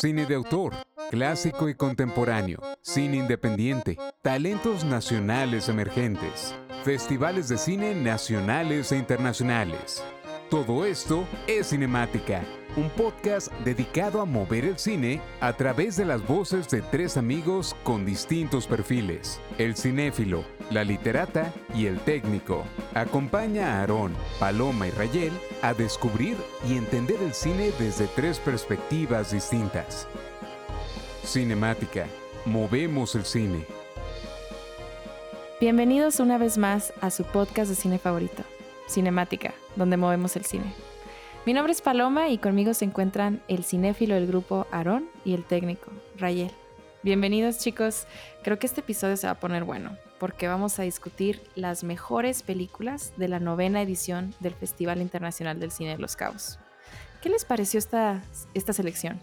cine de autor, clásico y contemporáneo, cine independiente, talentos nacionales emergentes, festivales de cine nacionales e internacionales. Todo esto es Cinemática, un podcast dedicado a mover el cine a través de las voces de tres amigos con distintos perfiles, el cinéfilo, la literata y el técnico. Acompaña a Aarón, Paloma y Rayel a descubrir y entender el cine desde tres perspectivas distintas. Cinemática, movemos el cine. Bienvenidos una vez más a su podcast de cine favorito, Cinemática, donde movemos el cine. Mi nombre es Paloma y conmigo se encuentran el cinéfilo del grupo Aarón y el técnico, Rayel. Bienvenidos chicos, creo que este episodio se va a poner bueno porque vamos a discutir las mejores películas de la novena edición del Festival Internacional del Cine de los Cabos. ¿Qué les pareció esta, esta selección?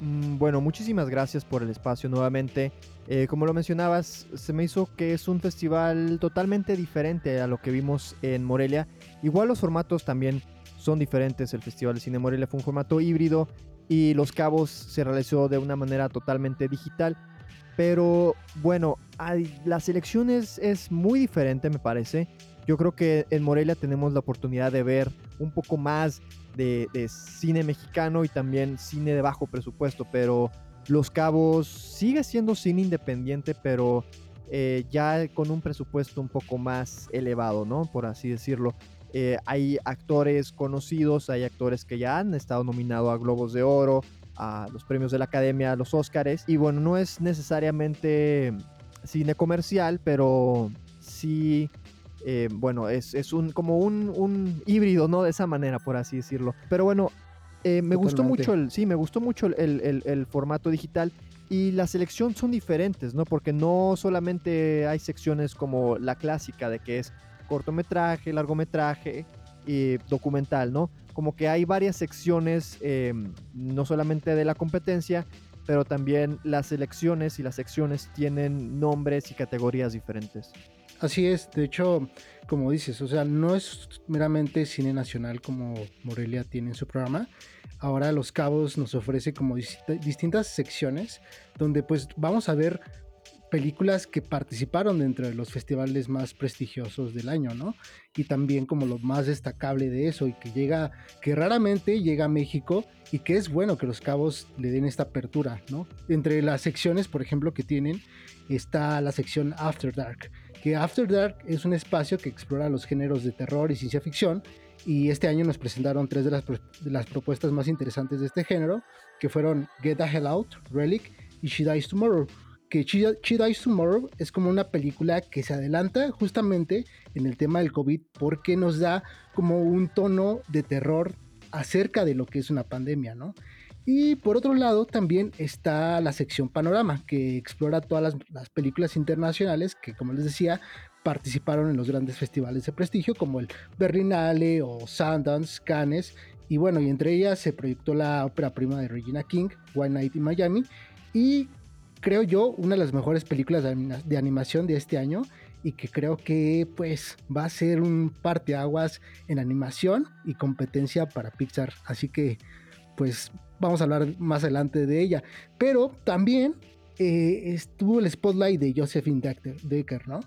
Mm, bueno, muchísimas gracias por el espacio nuevamente. Eh, como lo mencionabas, se me hizo que es un festival totalmente diferente a lo que vimos en Morelia. Igual los formatos también son diferentes. El Festival de Cine Morelia fue un formato híbrido y Los Cabos se realizó de una manera totalmente digital. Pero bueno, la selección es, muy diferente me parece. Yo creo que en Morelia tenemos la oportunidad de ver un poco más de, cine mexicano y también cine de bajo presupuesto, pero Los Cabos sigue siendo cine independiente, pero eh, ya con un presupuesto un poco más elevado, ¿no? Por así decirlo. Eh, hay actores conocidos, hay actores que ya han estado nominados a Globos de Oro, a los premios de la Academia, a los Óscares. Y bueno, no es necesariamente cine comercial, pero sí, eh, bueno, es, un, como un, híbrido, ¿no? De esa manera, por así decirlo. Pero bueno, eh, me gustó mucho el, sí, me gustó mucho el, formato digital y la selección son diferentes, ¿no? Porque no solamente hay secciones como la clásica de que es cortometraje, largometraje y documental, ¿no? Como que hay varias secciones, eh, no solamente de la competencia, pero también las selecciones y las secciones tienen nombres y categorías diferentes. Así es, de hecho, como dices, o sea, no es meramente cine nacional como Morelia tiene en su programa. Ahora Los Cabos nos ofrece como distintas secciones donde pues vamos a ver películas que participaron dentro de los festivales más prestigiosos del año, ¿no? Y también como lo más destacable de eso y que llega, que raramente llega a México y que es bueno que los cabos le den esta apertura, ¿no? Entre las secciones, por ejemplo, que tienen está la sección After Dark, que After Dark es un espacio que explora los géneros de terror y ciencia ficción y este año nos presentaron tres de las, de las propuestas más interesantes de este género, que fueron Get the Hell Out, Relic y She Dies Tomorrow que She, Dies Tomorrow es como una película que se adelanta justamente en el tema del COVID porque nos da como un tono de terror acerca de lo que es una pandemia, ¿no? Y por otro lado también está la sección Panorama, que explora todas las, películas internacionales que, como les decía, participaron en los grandes festivales de prestigio como el Berlinale o Sundance, Cannes. Y bueno, y entre ellas se proyectó la ópera prima de Regina King, One Night in Miami. Y creo yo, una de las mejores películas de, animación de este año y que creo que pues va a ser un parteaguas en animación y competencia para Pixar. Así que pues vamos a hablar más adelante de ella. Pero también eh, estuvo el spotlight de Josephine Decker, ¿no?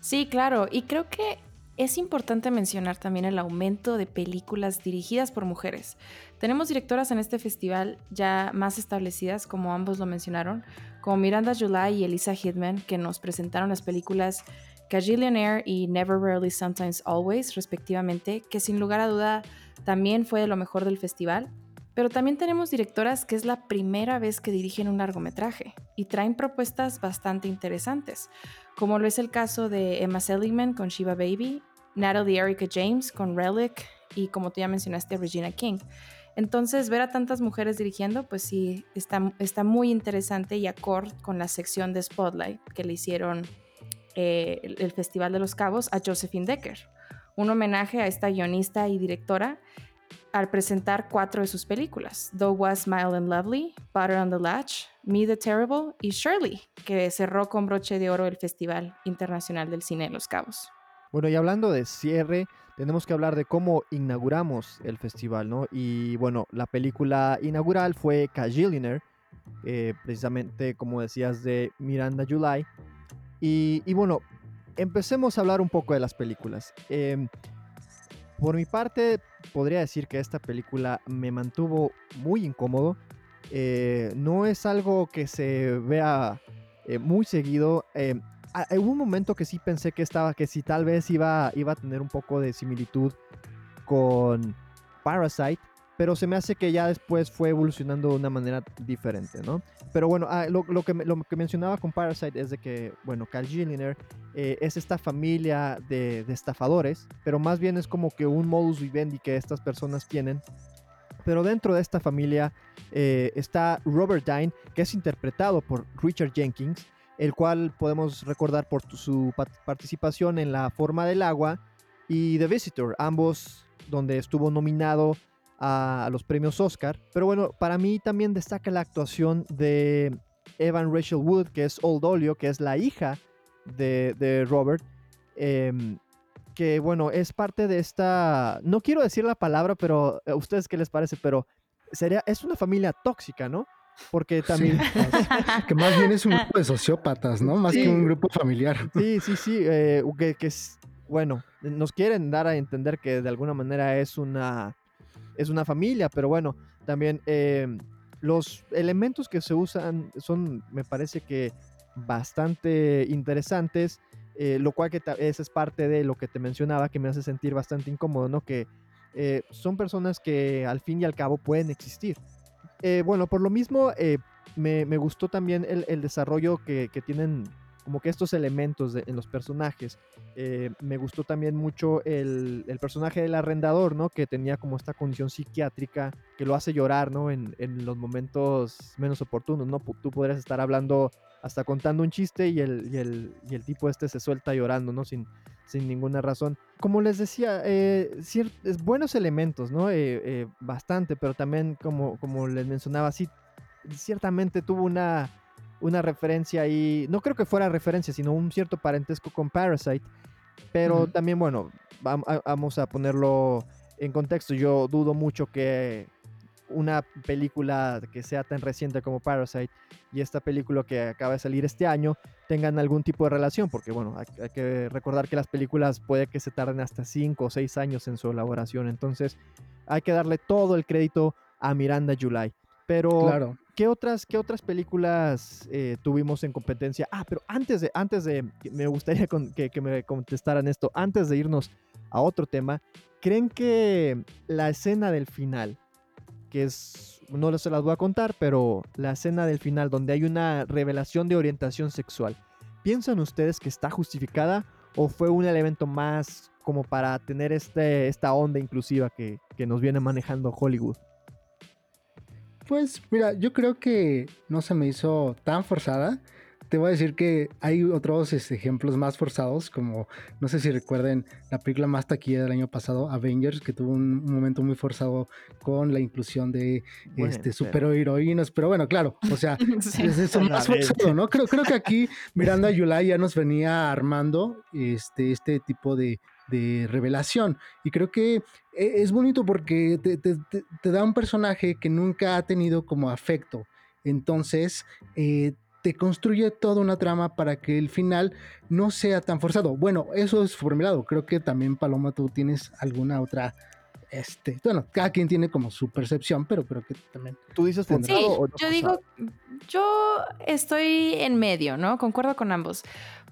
Sí, claro. Y creo que es importante mencionar también el aumento de películas dirigidas por mujeres. Tenemos directoras en este festival ya más establecidas, como ambos lo mencionaron, como Miranda July y Elisa Hidman, que nos presentaron las películas Cajillionaire y Never Rarely Sometimes Always, respectivamente, que sin lugar a duda también fue de lo mejor del festival. Pero también tenemos directoras que es la primera vez que dirigen un largometraje y traen propuestas bastante interesantes, como lo es el caso de Emma Seligman con Shiva Baby, Natalie Erica James con Relic y como tú ya mencionaste, Regina King. Entonces, ver a tantas mujeres dirigiendo, pues sí, está, está muy interesante y acorde con la sección de Spotlight que le hicieron eh, el, Festival de los Cabos a Josephine Decker. Un homenaje a esta guionista y directora al presentar cuatro de sus películas, Though Was Mild and Lovely, Butter on the Latch, Me the Terrible y Shirley, que cerró con broche de oro el Festival Internacional del Cine de Los Cabos. Bueno, y hablando de cierre, tenemos que hablar de cómo inauguramos el festival, ¿no? Y bueno, la película inaugural fue Cajillionaire, eh, precisamente como decías de Miranda July. Y, y, bueno, empecemos a hablar un poco de las películas. Eh, por mi parte, podría decir que esta película me mantuvo muy incómodo. Eh, no es algo que se vea eh, muy seguido. Eh, hubo un momento que sí pensé que estaba, que si tal vez iba, iba a tener un poco de similitud con Parasite, pero se me hace que ya después fue evolucionando de una manera diferente, ¿no? Pero bueno, ah, lo, que, lo que mencionaba con Parasite es de que, bueno, Cal Gilliner eh, es esta familia de, estafadores, pero más bien es como que un modus vivendi que estas personas tienen. Pero dentro de esta familia eh, está Robert Dine, que es interpretado por Richard Jenkins, el cual podemos recordar por su participación en La Forma del Agua y The Visitor, ambos donde estuvo nominado a, los premios Oscar. Pero bueno, para mí también destaca la actuación de Evan Rachel Wood, que es Old Olio, que es la hija de, Robert. Em, que bueno, es parte de esta, no quiero decir la palabra, pero a ustedes qué les parece, pero sería, es una familia tóxica, ¿no? Porque también... que más bien es un grupo de sociópatas, ¿no? Más que un grupo familiar. Sí, sí, sí, eh, que, que es, bueno, nos quieren dar a entender que de alguna manera es una es una familia, pero bueno, también eh, los elementos que se usan son, me parece que bastante interesantes, eh, lo cual que esa es parte de lo que te mencionaba, que me hace sentir bastante incómodo, ¿no? Que eh, son personas que al fin y al cabo pueden existir. Bueno, por lo mismo, me, me, gustó también el, desarrollo que, tienen como que estos elementos en los personajes. Eh, me gustó también mucho el, personaje del arrendador, ¿no? Que tenía como esta condición psiquiátrica que lo hace llorar, ¿no? En, los momentos menos oportunos, ¿no? Tú podrías estar hablando, hasta contando un chiste y el, el, tipo este se suelta llorando, ¿no? Sin, sin ninguna razón. Como les decía, eh, buenos elementos, ¿no? Eh, bastante, pero también, como, como les mencionaba, sí, ciertamente tuvo una una referencia ahí, no creo que fuera referencia, sino un cierto parentesco con Parasite, pero también, bueno, vamos a ponerlo en contexto, yo dudo mucho que una película que sea tan reciente como Parasite y esta película que acaba de salir este año tengan algún tipo de relación, porque bueno, hay, que recordar que las películas puede que se tarden hasta 5 o 6 años en su elaboración, entonces hay que darle todo el crédito a Miranda July. Pero, claro. ¿qué, otras, ¿qué otras películas eh, tuvimos en competencia? Ah, pero antes de, antes de, me gustaría que, me contestaran esto, antes de irnos a otro tema, ¿creen que la escena del final, que es, no se las voy a contar, pero la escena del final donde hay una revelación de orientación sexual, ¿piensan ustedes que está justificada o fue un elemento más como para tener este, esta onda inclusiva que, que nos viene manejando Hollywood? Pues mira, yo creo que no se me hizo tan forzada. Te voy a decir que hay otros este, ejemplos más forzados, como no sé si recuerden la película más taquilla del año pasado, Avengers, que tuvo un, momento muy forzado con la inclusión de este, superheroínas. Pero bueno, claro, o sea, es eso más forzado, ¿no? Creo, creo que aquí Miranda Yulai ya nos venía armando este, este tipo de, de revelación. Y creo que e, es bonito porque te, da un personaje que nunca ha tenido como afecto. Entonces, eh, te construye toda una trama para que el final no sea tan forzado. Bueno, eso es por mi lado. Creo que también, Paloma, tú tienes alguna otra este, bueno, cada quien tiene como su percepción, pero creo que también. ¿Tú dices sí, yo digo, yo estoy en medio, ¿no? Concuerdo con ambos.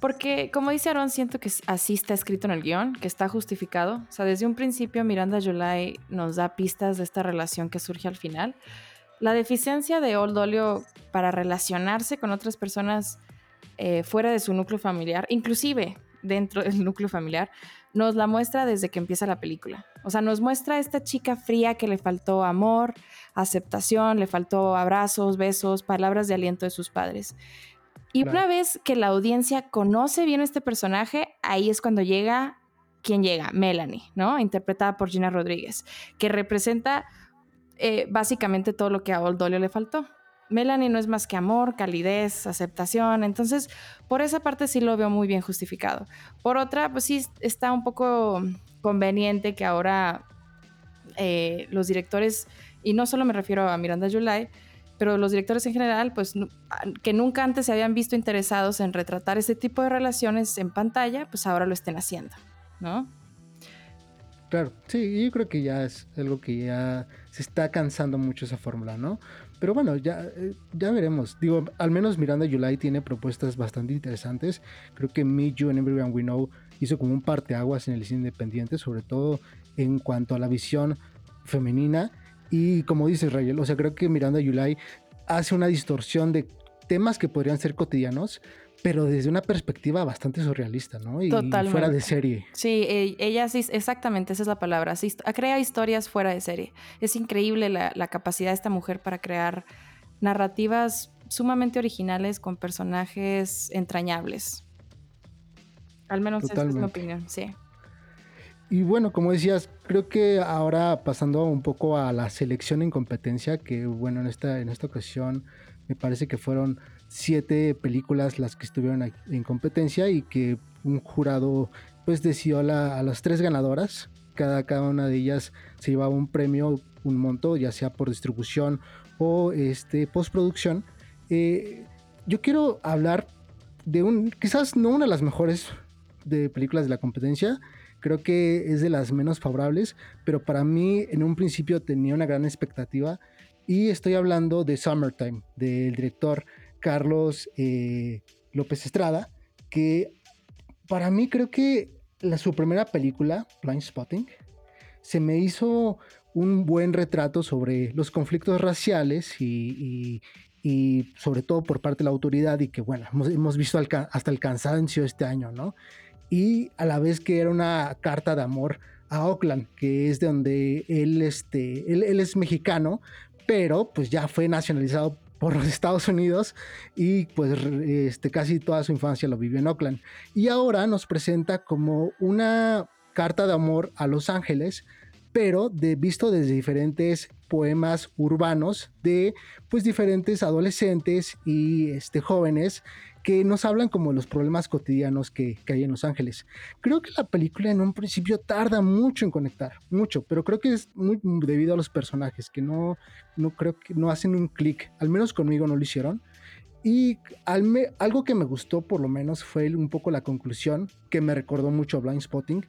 Porque, como dice Aaron, siento que así está escrito en el guion, que está justificado. O sea, desde un principio Miranda July nos da pistas de esta relación que surge al final. La deficiencia de Old Olio para relacionarse con otras personas eh, fuera de su núcleo familiar, inclusive dentro del núcleo familiar, nos la muestra desde que empieza la película. O sea, nos muestra a esta chica fría que le faltó amor, aceptación, le faltó abrazos, besos, palabras de aliento de sus padres. Y una vez que la audiencia conoce bien este personaje, ahí es cuando llega, ¿quién llega? Melanie, ¿no? Interpretada por Gina Rodríguez, que representa eh, básicamente todo lo que a Old Dolio le faltó. Melanie no es más que amor, calidez, aceptación. Entonces, por esa parte sí lo veo muy bien justificado. Por otra, pues sí está un poco conveniente que ahora eh, los directores, y no solo me refiero a Miranda July, pero los directores en general, pues que nunca antes se habían visto interesados en retratar ese tipo de relaciones en pantalla, pues ahora lo estén haciendo, ¿no? Claro, sí, yo creo que ya es algo que ya se está cansando mucho esa fórmula, ¿no? Pero bueno, ya, eh, ya veremos. Digo, al menos Miranda July tiene propuestas bastante interesantes. Creo que Me, You and Everyone We Know hizo como un parteaguas en el cine independiente, sobre todo en cuanto a la visión femenina. Y como dices, Rayel, o sea, creo que Miranda July hace una distorsión de temas que podrían ser cotidianos, pero desde una perspectiva bastante surrealista, ¿no? Y fuera de serie. Sí, e, ella sí, exactamente, esa es la palabra. Sí, crea historias fuera de serie. Es increíble la, capacidad de esta mujer para crear narrativas sumamente originales con personajes entrañables. Al menos esa es mi opinión, sí. Y bueno, como decías, creo que ahora pasando un poco a la selección en competencia, que bueno, en esta, en esta ocasión me parece que fueron siete películas las que estuvieron en competencia y que un jurado pues decidió a, las tres ganadoras. Cada, cada una de ellas se llevaba un premio, un monto, ya sea por distribución o este, postproducción. Eh, yo quiero hablar de un, quizás no una de las mejores de películas de la competencia, creo que es de las menos favorables, pero para mí en un principio tenía una gran expectativa y estoy hablando de Summertime, del director Carlos eh, López Estrada, que para mí creo que la, su primera película, Blind Spotting, se me hizo un buen retrato sobre los conflictos raciales y, sobre todo por parte de la autoridad y que bueno, hemos, visto hasta el cansancio este año, ¿no? Y a la vez que era una carta de amor a Oakland, que es de donde él, este, él es mexicano, pero pues ya fue nacionalizado por los Estados Unidos y pues este, casi toda su infancia lo vivió en Oakland. Y ahora nos presenta como una carta de amor a Los Ángeles, pero de, visto desde diferentes poemas urbanos de pues diferentes adolescentes y este, jóvenes que nos hablan como los problemas cotidianos que, hay en Los Ángeles. Creo que la película en un principio tarda mucho en conectar, mucho, pero creo que es muy debido a los personajes, que no, no creo que no hacen un clic, al menos conmigo no lo hicieron. Y algo que me gustó por lo menos fue un poco la conclusión, que me recordó mucho a Blind Spotting,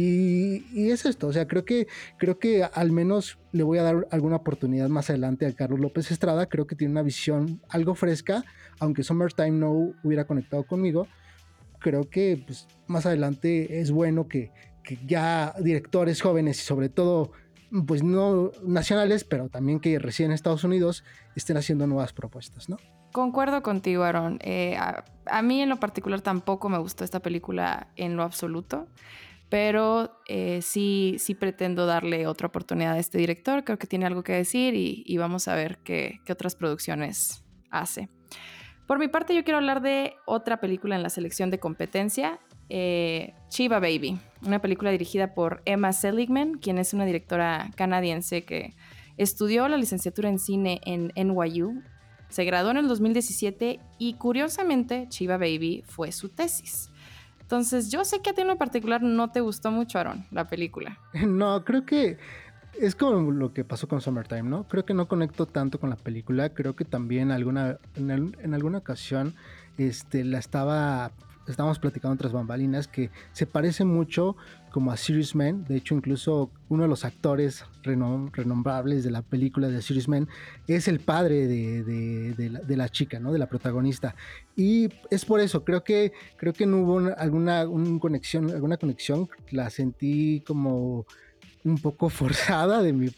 y, es esto, o sea, creo que, creo que al menos le voy a dar alguna oportunidad más adelante a Carlos López Estrada. Creo que tiene una visión algo fresca, aunque Summertime no hubiera conectado conmigo. Creo que pues, más adelante es bueno que, que ya directores jóvenes y sobre todo pues no nacionales, pero también que recién en Estados Unidos estén haciendo nuevas propuestas, ¿no? Concuerdo contigo, Aaron. Eh, a, mí en lo particular tampoco me gustó esta película en lo absoluto pero eh, sí, sí pretendo darle otra oportunidad a este director, creo que tiene algo que decir y, vamos a ver qué, otras producciones hace. Por mi parte, yo quiero hablar de otra película en la selección de competencia, eh, Chiva Baby, una película dirigida por Emma Seligman, quien es una directora canadiense que estudió la licenciatura en cine en NYU, se graduó en el 2017 y curiosamente Chiva Baby fue su tesis. Entonces, yo sé que a ti en lo particular no te gustó mucho, Aaron, la película. No, creo que es como lo que pasó con Summertime, ¿no? Creo que no conecto tanto con la película. Creo que también alguna, en, alguna ocasión este, la estaba estábamos platicando otras bambalinas que se parece mucho como a Serious Man. De hecho, incluso uno de los actores renombrables de la película de Serious Man es el padre de, la, chica, ¿no? De la protagonista. Y es por eso, creo que, creo que no hubo alguna conexión, alguna conexión. La sentí como un poco forzada de mi,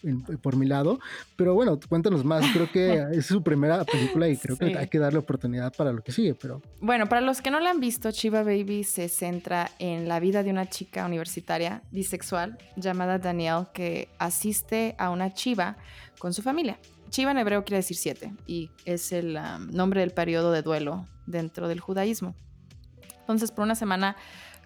por mi lado, pero bueno, cuéntanos más, creo que es su primera película y creo que hay que darle oportunidad para lo que sigue, pero... Bueno, para los que no la han visto, Chiva Baby se centra en la vida de una chica universitaria bisexual llamada Danielle que asiste a una chiva con su familia. Chiva en hebreo quiere decir siete y es el um, nombre del periodo de duelo dentro del judaísmo. Entonces, por una semana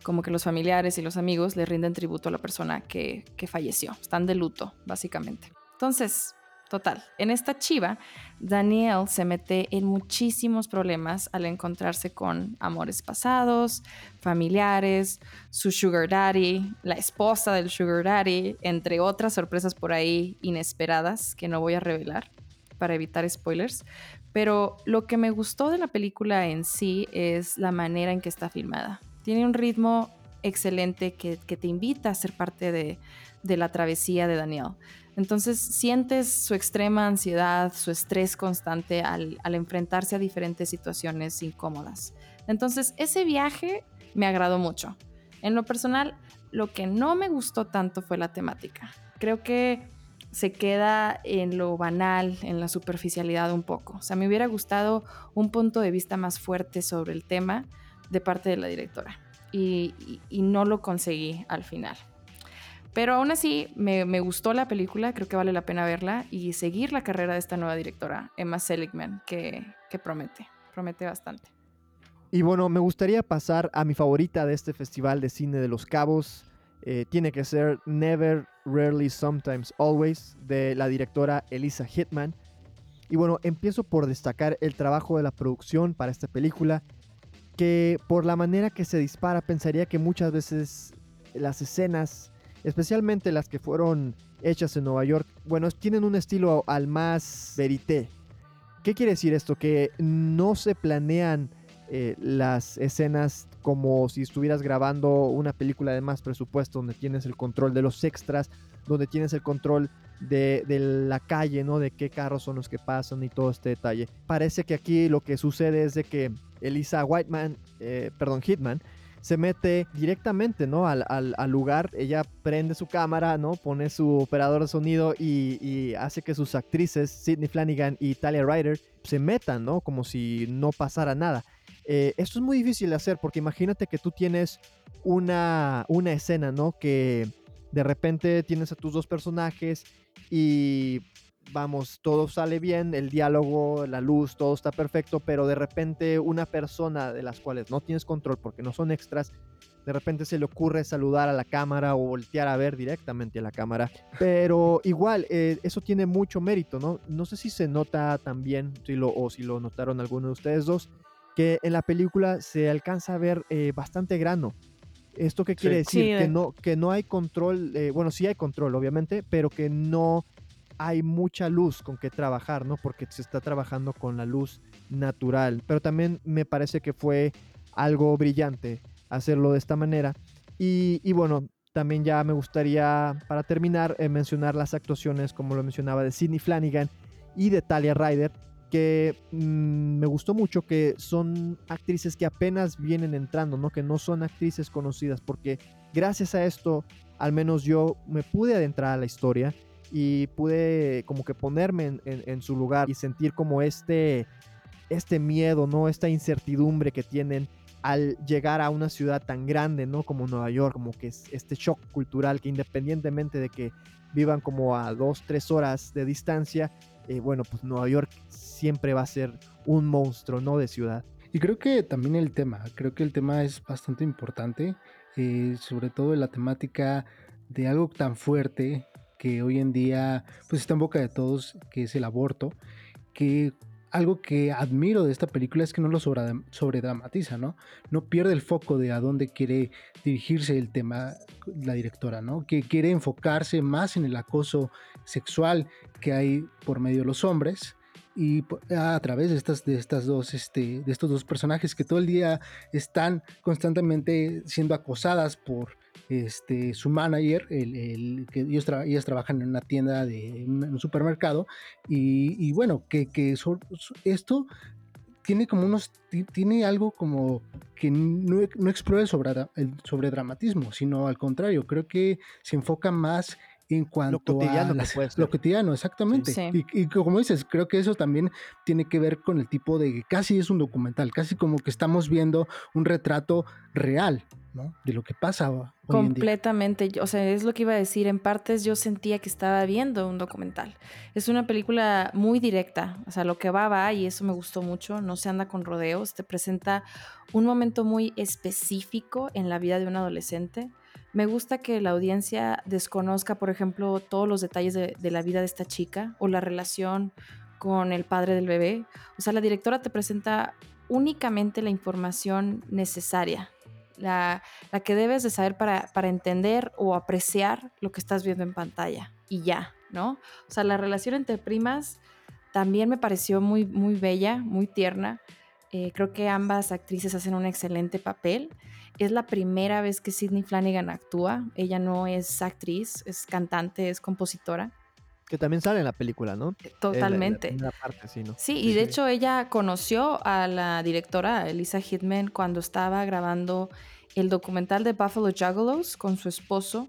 como que los familiares y los amigos le rinden tributo a la persona que, falleció. Están de luto, básicamente. Entonces, Total, en esta chiva, Daniel se mete en muchísimos problemas al encontrarse con amores pasados, familiares, su sugar daddy, la esposa del sugar daddy, entre otras sorpresas por ahí inesperadas que no voy a revelar para evitar spoilers. Pero lo que me gustó de la película en sí es la manera en que está filmada. Tiene un ritmo excelente que, te invita a ser parte de, la travesía de Daniel. Entonces sientes su extrema ansiedad, su estrés constante al, enfrentarse a diferentes situaciones incómodas. Entonces ese viaje me agradó mucho. En lo personal, lo que no me gustó tanto fue la temática. Creo que se queda en lo banal, en la superficialidad un poco. O sea, me hubiera gustado un punto de vista más fuerte sobre el tema de parte de la directora. y no lo conseguí al final. Pero aún así, me, gustó la película, creo que vale la pena verla y seguir la carrera de esta nueva directora, Emma Seligman, que, promete, promete bastante. Y bueno, me gustaría pasar a mi favorita de este Festival de Cine de los Cabos. Eh, tiene que ser Never, Rarely, Sometimes, Always, de la directora Elisa Hitman. Y bueno, empiezo por destacar el trabajo de la producción para esta película, que por la manera que se dispara pensaría que muchas veces las escenas especialmente las que fueron hechas en Nueva York, bueno, tienen un estilo al más verité. ¿Qué quiere decir esto? Que no se planean eh, las escenas como si estuvieras grabando una película de más presupuesto, donde tienes el control de los extras, donde tienes el control de, la calle, ¿no? De qué carros son los que pasan y todo este detalle. Parece que aquí lo que sucede es de que Elisa Whiteman, eh, perdón, Hitman, se mete directamente, ¿no? Al, lugar, ella prende su cámara, ¿no? Pone su operador de sonido y, hace que sus actrices, Sidney Flanagan y Talia Ryder, se metan, ¿no? Como si no pasara nada. Eh, esto es muy difícil de hacer porque imagínate que tú tienes una, una escena, ¿no? Que de repente tienes a tus dos personajes y vamos, todo sale bien, el diálogo, la luz, todo está perfecto, pero de repente una persona de las cuales no tienes control porque no son extras, de repente se le ocurre saludar a la cámara o voltear a ver directamente a la cámara. Pero igual, eh, eso tiene mucho mérito, ¿no? No sé si se nota también, si lo, o si lo notaron algunos de ustedes dos, que en la película se alcanza a ver eh, bastante grano. ¿Esto qué quiere decir? que, no, que no hay control, eh, bueno, sí hay control, obviamente, pero que no hay mucha luz con que trabajar, ¿no? Porque se está trabajando con la luz natural. Pero también me parece que fue algo brillante hacerlo de esta manera. Y, bueno, también ya me gustaría, para terminar, eh, mencionar las actuaciones, como lo mencionaba, de Sidney Flanagan y de Talia Ryder, que mm, me gustó mucho, que son actrices que apenas vienen entrando, ¿no? Que no son actrices conocidas, porque gracias a esto, al menos yo me pude adentrar a la historia y pude como que ponerme en, su lugar y sentir como este, este miedo, ¿no? Esta incertidumbre que tienen al llegar a una ciudad tan grande, ¿no? Como Nueva York, como que es este shock cultural que independientemente de que vivan como a dos, tres horas de distancia, eh, bueno, pues Nueva York siempre va a ser un monstruo, ¿no? De ciudad. Y creo que también el tema, creo que el tema es bastante importante, eh, sobre todo la temática de algo tan fuerte que hoy en día pues está en boca de todos, que es el aborto, que algo que admiro de esta película es que no lo sobredramatiza, ¿no? No pierde el foco de a dónde quiere dirigirse el tema la directora, ¿no? Que quiere enfocarse más en el acoso sexual que hay por medio de los hombres y a través de estas, de estas dos, este, de estos dos personajes que todo el día están constantemente siendo acosadas por este, su manager, el, que ellos, ellas trabajan en una tienda de un supermercado, y, bueno, que, esto tiene como unos, tiene algo como que no, no explora el, sobre, el sobredramatismo, sino al contrario, creo que se enfoca más en cuanto lo cotidiano a lo cotidiano, exactamente. Y, y, como dices, creo que eso también tiene que ver con el tipo de casi es un documental, casi como que estamos viendo un retrato real de lo que pasa hoy Completamente, o sea, es lo que iba a decir, en partes yo sentía que estaba viendo un documental. Es una película muy directa, o sea, lo que va va y eso me gustó mucho, no se anda con rodeos, te presenta un momento muy específico en la vida de un adolescente. Me gusta que la audiencia desconozca, por ejemplo, todos los detalles de, la vida de esta chica o la relación con el padre del bebé. O sea, la directora te presenta únicamente la información necesaria, la, la que debes de saber para, para, entender o apreciar lo que estás viendo en pantalla. Y ya, ¿no? O sea, la relación entre primas también me pareció muy, muy bella, muy tierna. Eh, creo que ambas actrices hacen un excelente papel. Es la primera vez que Sidney Flanagan actúa. Ella no es actriz, es cantante, es compositora. Que también sale en la película, ¿no? Eh, totalmente. En la, parte, sí, ¿no? sí, y de hecho ella conoció a la directora Elisa Hitman cuando estaba grabando el documental de Buffalo Juggalos con su esposo,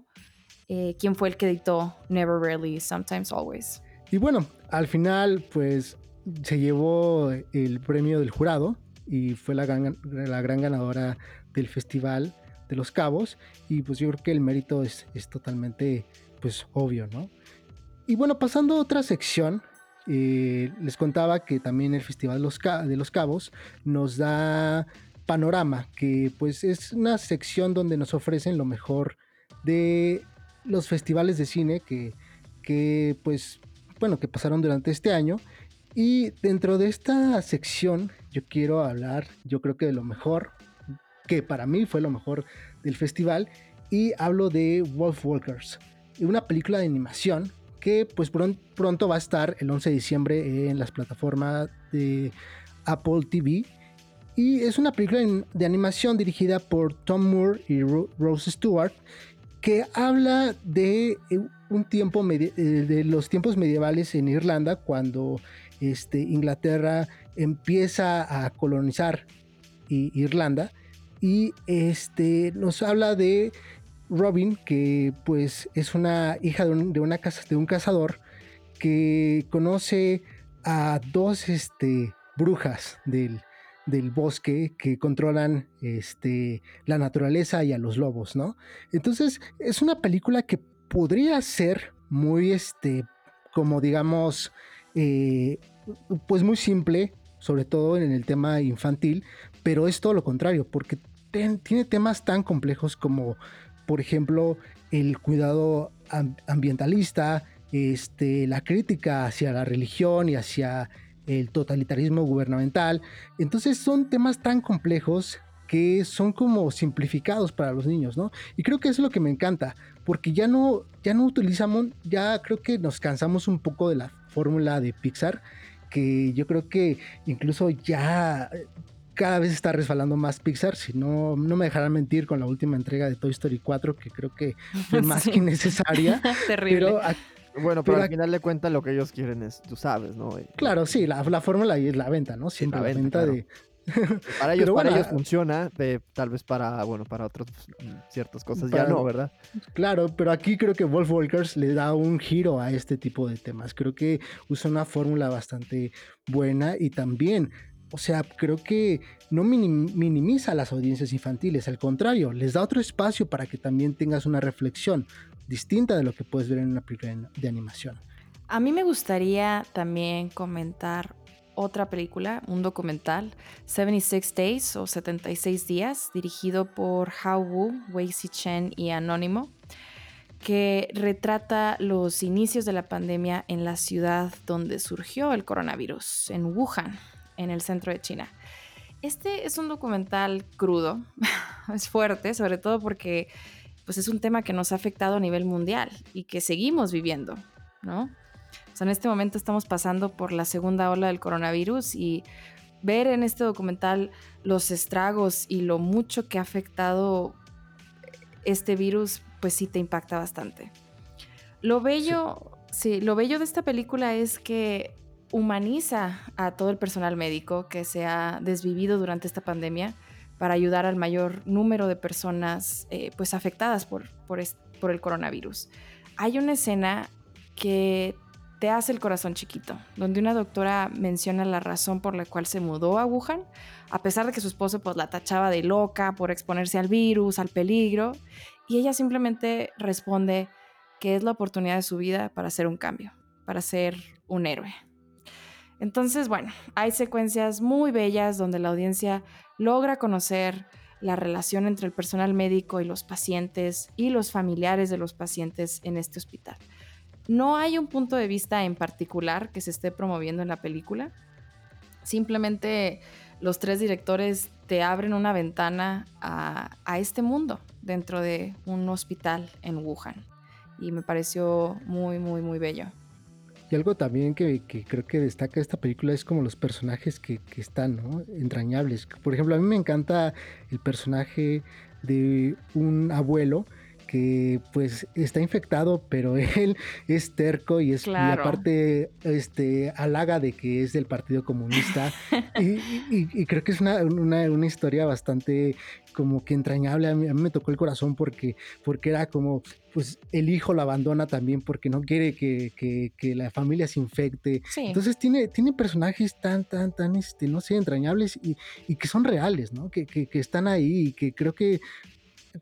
eh, quien fue el que editó Never Rarely, Sometimes Always. Y bueno, al final, pues se llevó el premio del jurado y fue la gran, la gran ganadora del Festival de los Cabos. Y pues yo creo que el mérito es, es totalmente pues obvio, ¿no? Y bueno, pasando a otra sección, eh, les contaba que también el Festival de los, Cabos nos da Panorama, que pues es una sección donde nos ofrecen lo mejor de los festivales de cine que, que pues bueno, que pasaron durante este año. Y dentro de esta sección yo quiero hablar, yo creo que de lo mejor, que para mí fue lo mejor del festival, y hablo de Wolf Walkers, una película de animación que pues pronto va a estar el 11 de diciembre en las plataformas de Apple TV. Y es una película de animación dirigida por Tom Moore y Rose Stewart que habla de eh, un tiempo eh, de los tiempos medievales en Irlanda cuando este, Inglaterra empieza a colonizar Irlanda y este, nos habla de Robin que pues es una hija de un, de un cazador que conoce a dos este, brujas del, del bosque que controlan este, la naturaleza y a los lobos, ¿no? Entonces es una película que podría ser muy, este, como digamos, eh, pues muy simple, sobre todo en el tema infantil, pero es todo lo contrario, porque tiene temas tan complejos como, por ejemplo, el cuidado ambientalista, este, la crítica hacia la religión y hacia el totalitarismo gubernamental. Entonces son temas tan complejos que son como simplificados para los niños, ¿no? Y creo que eso es lo que me encanta, porque ya no, ya no utilizamos, ya creo que nos cansamos un poco de la fórmula de Pixar, que yo creo que incluso ya cada vez está resbalando más Pixar, si no, no me dejarán mentir con la última entrega de Toy Story 4, que creo que fue más que necesaria. Terrible. Pero bueno, pero, al final de cuentas lo que ellos quieren es, tú sabes, ¿no? Claro, sí, la, la fórmula es la venta, ¿no? Siempre la venta, de... para ellos, para ellos funciona, tal vez para, bueno, para otros pues, ciertas cosas ya no, ¿verdad? Claro, pero aquí creo que Wolf Walkers le da un giro a este tipo de temas. Creo que usa una fórmula bastante buena y también o sea, creo que no minimiza las audiencias infantiles, al contrario, les da otro espacio para que también tengas una reflexión distinta de lo que puedes ver en una película de animación. A mí me gustaría también comentar otra película, un documental, 76 Days o 76 días, dirigido por Hao Wu, Wei Chen y Anónimo, que retrata los inicios de la pandemia en la ciudad donde surgió el coronavirus, en Wuhan, en el centro de China. Este es un documental crudo, es fuerte, sobre todo porque pues es un tema que nos ha afectado a nivel mundial y que seguimos viviendo, ¿no? O sea, en este momento estamos pasando por la segunda ola del coronavirus y ver en este documental los estragos y lo mucho que ha afectado este virus, pues sí te impacta bastante. Lo bello, sí, lo bello de esta película es que humaniza a todo el personal médico que se ha desvivido durante esta pandemia para ayudar al mayor número de personas eh, pues afectadas por, por, por el coronavirus. Hay una escena que te hace el corazón chiquito, donde una doctora menciona la razón por la cual se mudó a Wuhan, a pesar de que su esposo pues la tachaba de loca por exponerse al virus, al peligro, y ella simplemente responde que es la oportunidad de su vida para hacer un cambio, para ser un héroe. Entonces, bueno, hay secuencias muy bellas donde la audiencia logra conocer la relación entre el personal médico y los pacientes y los familiares de los pacientes en este hospital. No hay un punto de vista en particular que se esté promoviendo en la película. Simplemente los tres directores te abren una ventana a, este mundo dentro de un hospital en Wuhan. Y me pareció muy, muy, muy bello. Y algo también que, creo que destaca esta película es como los personajes que, están. Entrañables. Por ejemplo, a mí me encanta el personaje de un abuelo que pues está infectado, pero él es terco y es aparte este halaga de que es del Partido Comunista y, creo que es una, una, historia bastante como que entrañable. A mí, me tocó el corazón porque, porque era como, pues el hijo lo abandona también porque no quiere que, que, la familia se infecte. Entonces tiene, tiene personajes tan, tan, tan, este, no sé, entrañables y, y que son reales, ¿no? Que, que, están ahí y que creo que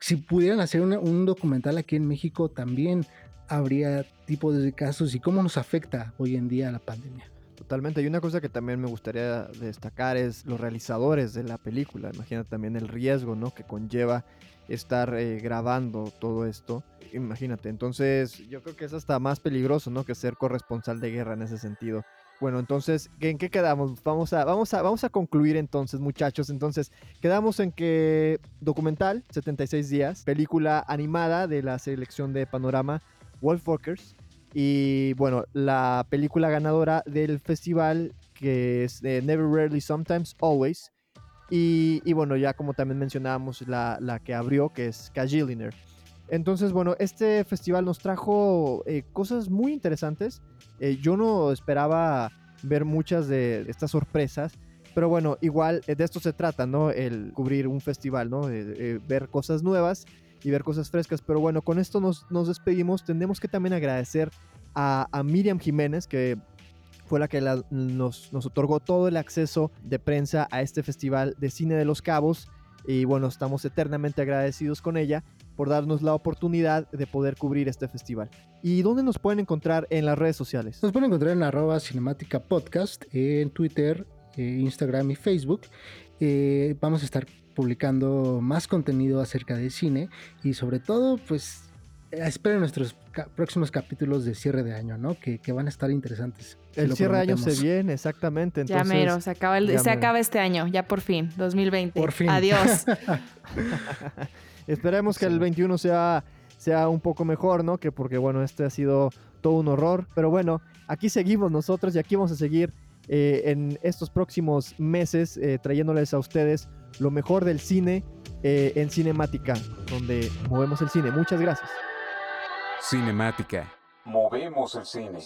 si pudieran hacer un documental aquí en México también habría tipo de casos y cómo nos afecta hoy en día la pandemia. Totalmente. Y una cosa que también me gustaría destacar es los realizadores de la película. Imagina también el riesgo ¿no? que conlleva estar eh, grabando todo esto. Imagínate. Entonces, yo creo que es hasta más peligroso ¿no? que ser corresponsal de guerra en ese sentido. Bueno, entonces, ¿en qué quedamos? Vamos a, vamos a, vamos a concluir entonces, muchachos. Entonces, quedamos en que documental, 76 días, película animada de la selección de Panorama, Wolfwalkers. Y bueno, la película ganadora del festival, que es Never Rarely Sometimes Always. Y, bueno, ya como también mencionábamos, la, la que abrió, que es Kajillionaire. Entonces, bueno, este festival nos trajo eh, cosas muy interesantes. Eh, yo no esperaba ver muchas de estas sorpresas, pero bueno, igual eh, de esto se trata, ¿no? El cubrir un festival, ¿no? ver cosas nuevas y ver cosas frescas. Pero bueno, con esto nos, despedimos. Tenemos que también agradecer a, Miriam Jiménez, que fue la que nos, nos otorgó todo el acceso de prensa a este festival de cine de los cabos. Y bueno, estamos eternamente agradecidos con ella por darnos la oportunidad de poder cubrir este festival. ¿Y dónde nos pueden encontrar en las redes sociales? Nos pueden encontrar en arroba cinemática podcast, en Twitter, eh, Instagram y Facebook. Eh, vamos a estar publicando más contenido acerca de cine y sobre todo, pues esperen nuestros próximos capítulos de cierre de año, ¿no? Que, van a estar interesantes. El cierre de año se viene, exactamente. Entonces, ya mero, se acaba, se acaba este año, ya por fin, 2020. Por fin. Adiós. Esperemos que el 21 sea, sea un poco mejor, ¿no? Que porque, bueno, este ha sido todo un horror. Pero bueno, aquí seguimos nosotros y aquí vamos a seguir eh, en estos próximos meses eh, trayéndoles a ustedes lo mejor del cine eh, en Cinemática, donde movemos el cine. Muchas gracias. Cinemática. Movemos el cine.